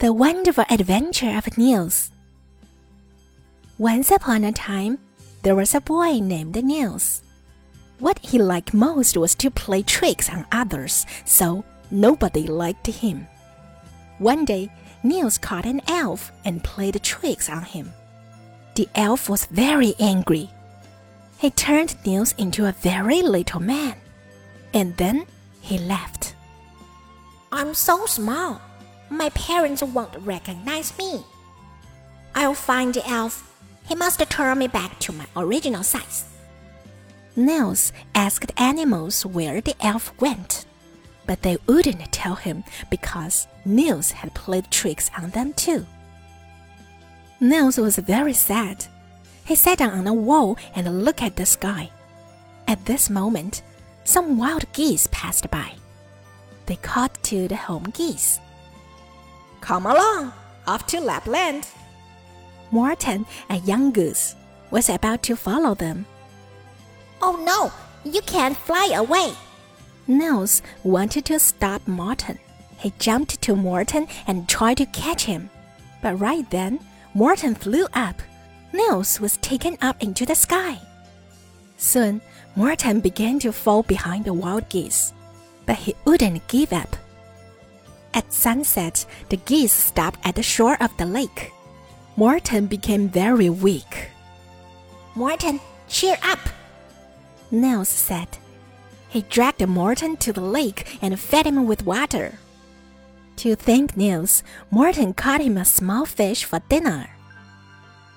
The Wonderful Adventure of Nils. Once upon a time, there was a boy named Nils. What he liked most was to play tricks on others, so nobody liked him. One day, Nils caught an elf and played tricks on him. The elf was very angry. He turned Nils into a very little man, and then he left. I'm so small. My parents won't recognize me. I'll find the elf. He must turn me back to my original size. Nils asked animals where the elf went, but they wouldn't tell him because Nils had played tricks on them too. Nils was very sad. He sat down on a wall and looked at the sky. At this moment, some wild geese passed by. They called to the home geese. Come along, off to Lapland. Morten, a young goose, was about to follow them. Oh no, you can't fly away. Nils wanted to stop Morten. He jumped to Morten and tried to catch him. But right then, Morten flew up. Nils was taken up into the sky. Soon, Morten began to fall behind the wild geese, but he wouldn't give up. At sunset, the geese stopped at the shore of the lake. Morten became very weak. Morten, cheer up. Nils said. He dragged Morten to the lake and fed him with water. To thank Nils, Morten caught him a small fish for dinner.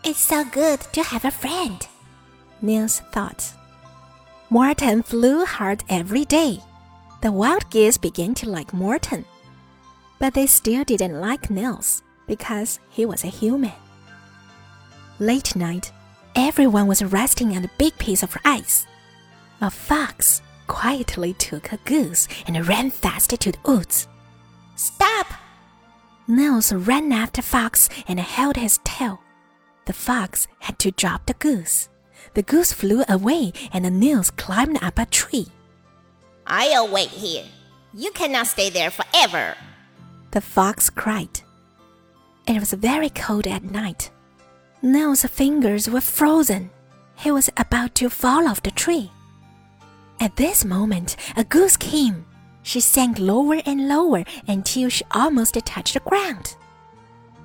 It's so good to have a friend, Nils thought. Morten flew hard every day. The wild geese began to like Morten but they still didn't like Nils because he was a human. Late night, everyone was resting on a big piece of ice. A fox quietly took a goose and ran fast to the woods. Stop! Nils ran after Fox and held his tail. The fox had to drop the goose. The goose flew away and Nils climbed up a tree. I'll wait here. You cannot stay there forever the fox cried. It was very cold at night. Nils' fingers were frozen. He was about to fall off the tree. At this moment, a goose came. She sank lower and lower until she almost touched the ground.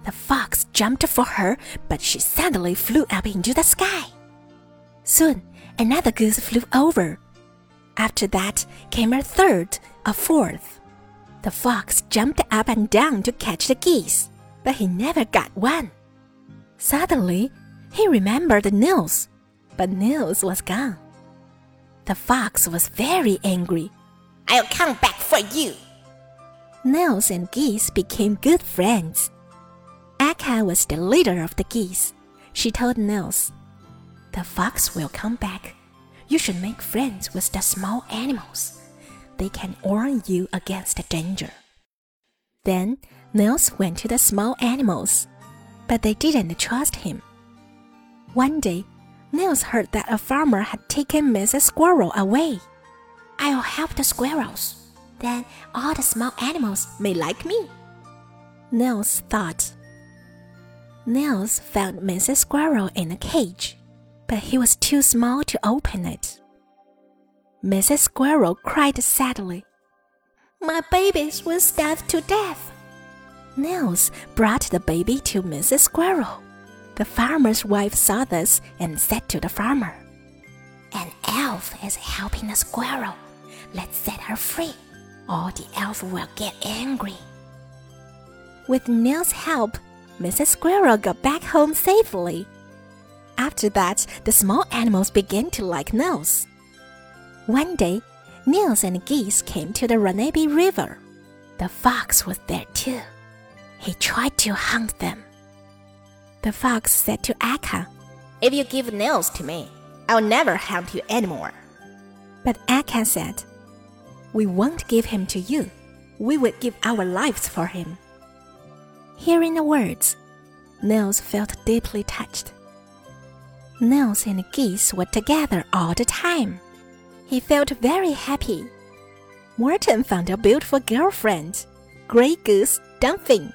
The fox jumped for her, but she suddenly flew up into the sky. Soon, another goose flew over. After that came a third, a fourth. The fox jumped up and down to catch the geese, but he never got one. Suddenly, he remembered Nils, but Nils was gone. The fox was very angry. I'll come back for you. Nils and geese became good friends. Akka was the leader of the geese. She told Nils, The fox will come back. You should make friends with the small animals they can warn you against danger. Then Nils went to the small animals, but they didn't trust him. One day, Nils heard that a farmer had taken Mrs. Squirrel away. I'll help the squirrels. Then all the small animals may like me. Nils thought. Nils found Mrs. Squirrel in a cage, but he was too small to open it. Mrs. Squirrel cried sadly. My babies will starve to death. Nils brought the baby to Mrs. Squirrel. The farmer's wife saw this and said to the farmer, An elf is helping a squirrel. Let's set her free, or the elf will get angry. With Nils' help, Mrs. Squirrel got back home safely. After that, the small animals began to like Nils. One day, Nils and geese came to the Ronneby River. The fox was there too. He tried to hunt them. The fox said to Akka, If you give Nils to me, I'll never hunt you anymore. But Akka said, We won't give him to you. We will give our lives for him. Hearing the words, Nils felt deeply touched. Nils and geese were together all the time. He felt very happy. Morten found a beautiful girlfriend, Grey Goose Dunfin.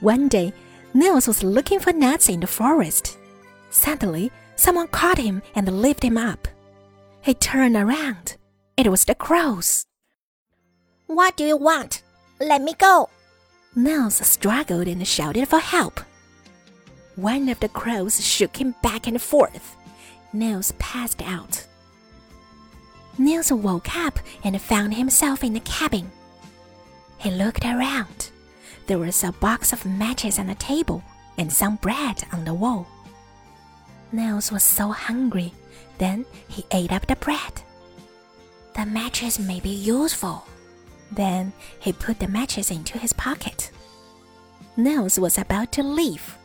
One day, Nils was looking for nuts in the forest. Suddenly, someone caught him and lifted him up. He turned around. It was the crows. What do you want? Let me go. Nils struggled and shouted for help. One of the crows shook him back and forth. Nils passed out. Nils woke up and found himself in the cabin. He looked around. There was a box of matches on the table and some bread on the wall. Nils was so hungry. Then he ate up the bread. The matches may be useful. Then he put the matches into his pocket. Nils was about to leave.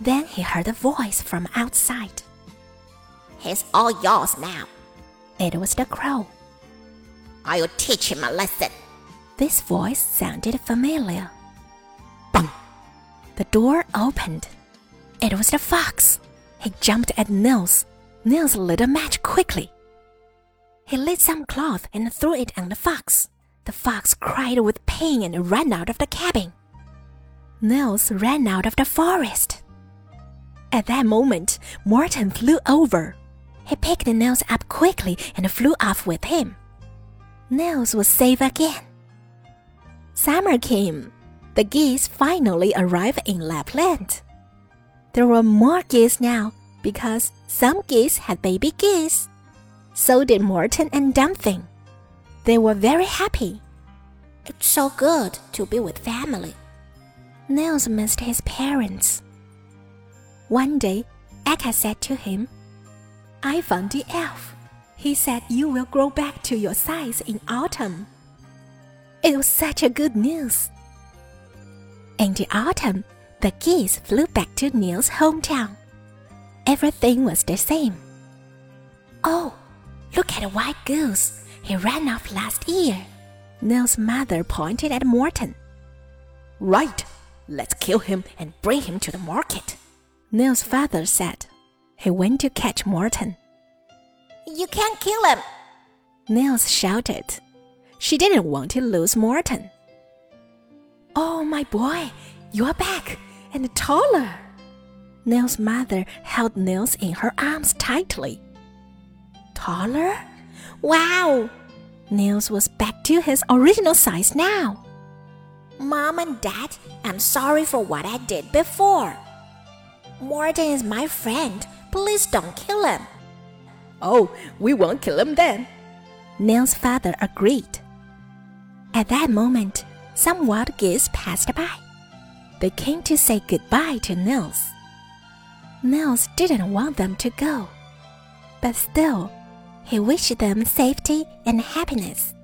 Then he heard a voice from outside. He's all yours now. It was the crow. I'll teach him a lesson. This voice sounded familiar. Bang! The door opened. It was the fox. He jumped at Nils. Nils lit a match quickly. He lit some cloth and threw it on the fox. The fox cried with pain and ran out of the cabin. Nils ran out of the forest. At that moment, Morten flew over. He picked Nils up quickly and flew off with him. Nils was safe again. Summer came. The geese finally arrived in Lapland. There were more geese now because some geese had baby geese. So did Morten and Dunfin. They were very happy. It's so good to be with family. Nils missed his parents. One day, Akka said to him, I found the elf. He said you will grow back to your size in autumn. It was such a good news. In the autumn, the geese flew back to Nils' hometown. Everything was the same. Oh, look at a white goose. He ran off last year. Nils' mother pointed at Morten. Right, let's kill him and bring him to the market. Nils' father said. He went to catch Morten. You can't kill him. Nils shouted. She didn't want to lose Morten. Oh, my boy, you're back and taller. Nils' mother held Nils in her arms tightly. Taller? Wow! Nils was back to his original size now. Mom and Dad, I'm sorry for what I did before. Morten is my friend. Please don't kill him. Oh, we won't kill him then. Nils' father agreed. At that moment, some wild geese passed by. They came to say goodbye to Nils. Nils didn't want them to go, but still, he wished them safety and happiness.